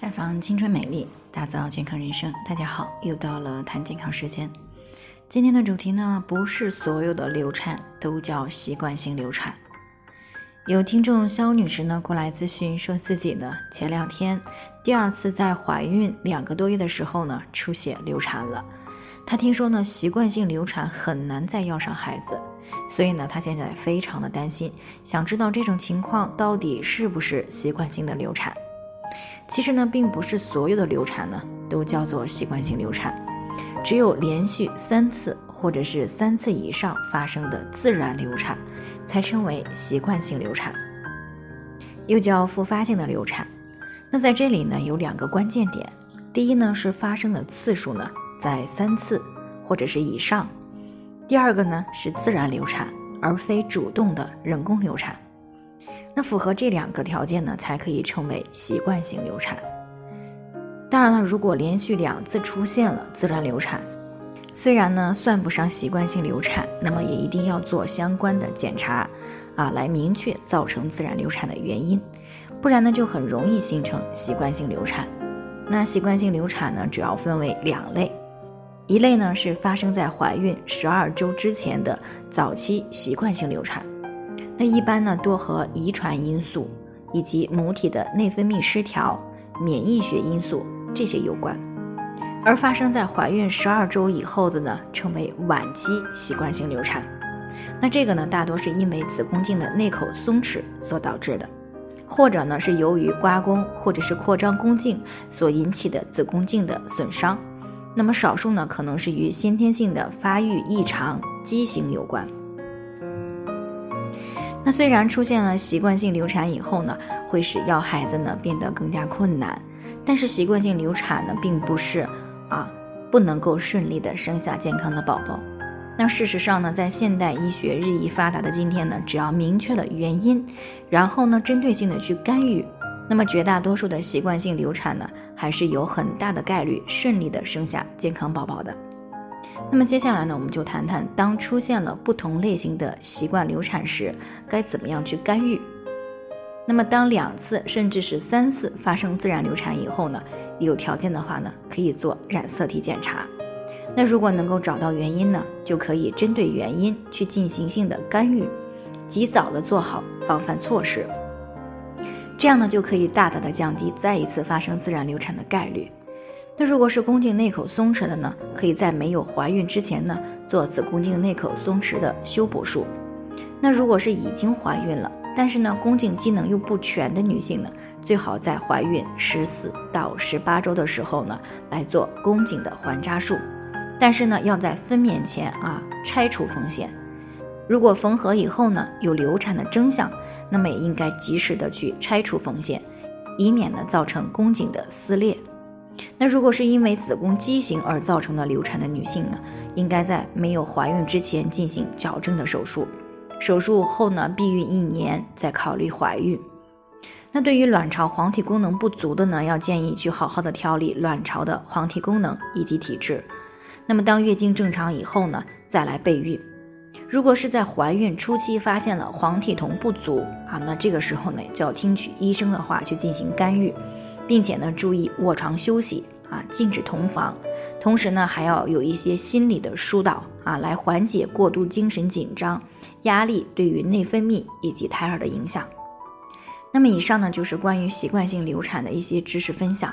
绽放青春美丽，打造健康人生。大家好，又到了谈健康时间。今天的主题呢，不是所有的流产都叫习惯性流产。有听众肖女士呢过来咨询，说自己呢前两天第二次在怀孕两个多月的时候呢出血流产了。她听说呢习惯性流产很难再要上孩子，所以呢她现在非常的担心，想知道这种情况到底是不是习惯性的流产。其实呢，并不是所有的流产呢都叫做习惯性流产，只有连续三次或者是三次以上发生的自然流产，才称为习惯性流产，又叫复发性的流产。那在这里呢，有两个关键点：第一呢，是发生的次数呢在三次或者是以上；第二个呢，是自然流产，而非主动的人工流产。那符合这两个条件呢，才可以称为习惯性流产。当然了，如果连续两次出现了自然流产，虽然呢算不上习惯性流产，那么也一定要做相关的检查，啊，来明确造成自然流产的原因，不然呢就很容易形成习惯性流产。那习惯性流产呢，主要分为两类，一类呢是发生在怀孕十二周之前的早期习惯性流产。那一般呢，多和遗传因素以及母体的内分泌失调、免疫学因素这些有关，而发生在怀孕十二周以后的呢，称为晚期习惯性流产。那这个呢，大多是因为子宫颈的内口松弛所导致的，或者呢是由于刮宫或者是扩张宫颈所引起的子宫颈的损伤。那么少数呢，可能是与先天性的发育异常、畸形有关。那虽然出现了习惯性流产以后呢，会使要孩子呢变得更加困难，但是习惯性流产呢，并不是啊不能够顺利的生下健康的宝宝。那事实上呢，在现代医学日益发达的今天呢，只要明确了原因，然后呢针对性的去干预，那么绝大多数的习惯性流产呢，还是有很大的概率顺利的生下健康宝宝的。那么接下来呢，我们就谈谈当出现了不同类型的习惯流产时，该怎么样去干预。那么当两次甚至是三次发生自然流产以后呢，有条件的话呢，可以做染色体检查。那如果能够找到原因呢，就可以针对原因去进行性的干预，及早的做好防范措施。这样呢，就可以大大的降低再一次发生自然流产的概率。那如果是宫颈内口松弛的呢，可以在没有怀孕之前呢做子宫颈内口松弛的修补术。那如果是已经怀孕了，但是呢宫颈机能又不全的女性呢，最好在怀孕十四到十八周的时候呢来做宫颈的环扎术。但是呢要在分娩前啊拆除缝线。如果缝合以后呢有流产的征象，那么也应该及时的去拆除缝线，以免呢造成宫颈的撕裂。那如果是因为子宫畸形而造成的流产的女性呢，应该在没有怀孕之前进行矫正的手术，手术后呢，避孕一年再考虑怀孕。那对于卵巢黄体功能不足的呢，要建议去好好的调理卵巢的黄体功能以及体质。那么当月经正常以后呢，再来备孕。如果是在怀孕初期发现了黄体酮不足啊，那这个时候呢，就要听取医生的话去进行干预。并且呢，注意卧床休息啊，禁止同房，同时呢，还要有一些心理的疏导啊，来缓解过度精神紧张、压力对于内分泌以及胎儿的影响。那么以上呢，就是关于习惯性流产的一些知识分享。